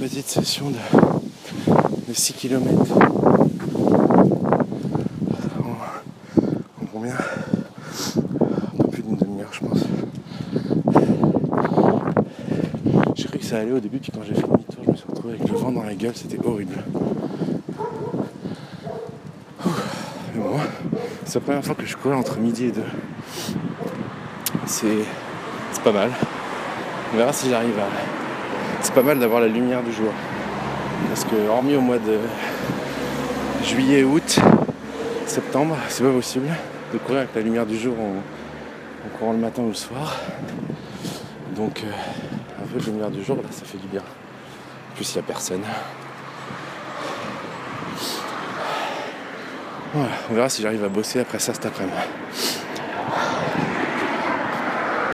petite session de, de 6 km. En, en combien? Un plus d'une demi-heure, je pense. J'ai cru que ça allait au début, puis quand j'ai fait demi-tour, je me suis retrouvé avec le vent dans la gueule, c'était horrible. Mais bon, c'est la première fois que je cours entre midi et deux. C'est pas mal. On verra si j'arrive à. C'est pas mal d'avoir la lumière du jour. Parce que hormis au mois de juillet, août, septembre, c'est pas possible de courir avec la lumière du jour en, en courant le matin ou le soir. Donc euh, un peu de lumière du jour, là ça fait du bien. En plus il n'y a personne. Voilà, on verra si j'arrive à bosser après ça cet après-midi.